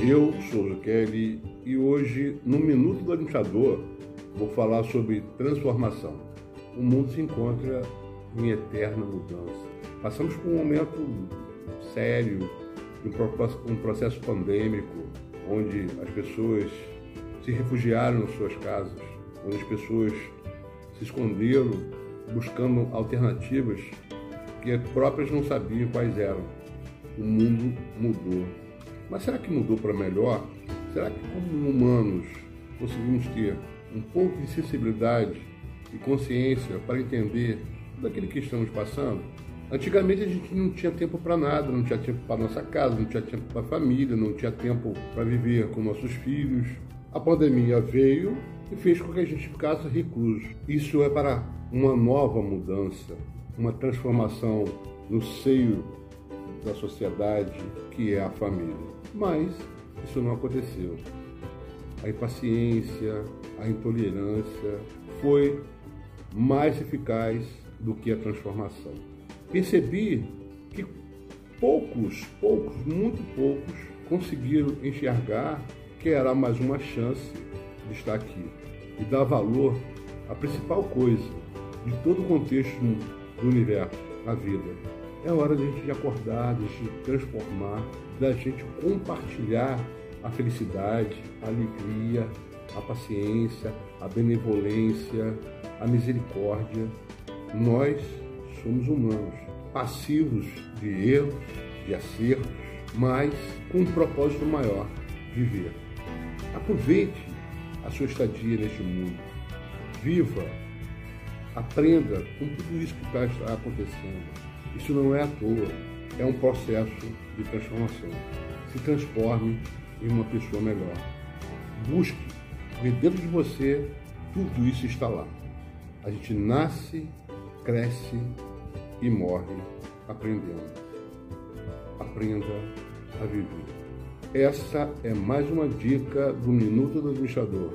Eu sou o Kelly e hoje, no Minuto do Administrador, vou falar sobre transformação. O mundo se encontra em eterna mudança. Passamos por um momento sério, um processo pandêmico, onde as pessoas se refugiaram nas suas casas, onde as pessoas se esconderam buscando alternativas que próprias não sabiam quais eram. O mundo mudou mas será que mudou para melhor? Será que, como humanos, conseguimos ter um pouco de sensibilidade e consciência para entender tudo aquilo que estamos passando? Antigamente a gente não tinha tempo para nada, não tinha tempo para nossa casa, não tinha tempo para a família, não tinha tempo para viver com nossos filhos. A pandemia veio e fez com que a gente ficasse recluso. Isso é para uma nova mudança, uma transformação no seio da sociedade que é a família. Mas isso não aconteceu. A impaciência, a intolerância foi mais eficaz do que a transformação. Percebi que poucos, poucos, muito poucos conseguiram enxergar que era mais uma chance de estar aqui e dar valor à principal coisa de todo o contexto do universo, a vida, é hora de a gente acordar, de a gente transformar, da gente compartilhar a felicidade, a alegria, a paciência, a benevolência, a misericórdia. Nós somos humanos, passivos de erros, de acertos, mas com um propósito maior, viver. Aproveite a sua estadia neste mundo. Viva, aprenda com tudo isso que está acontecendo isso não é à toa, é um processo de transformação. Se transforme em uma pessoa melhor. Busque, porque dentro de você tudo isso está lá. A gente nasce, cresce e morre aprendendo. Aprenda a viver. Essa é mais uma dica do Minuto do Administrador.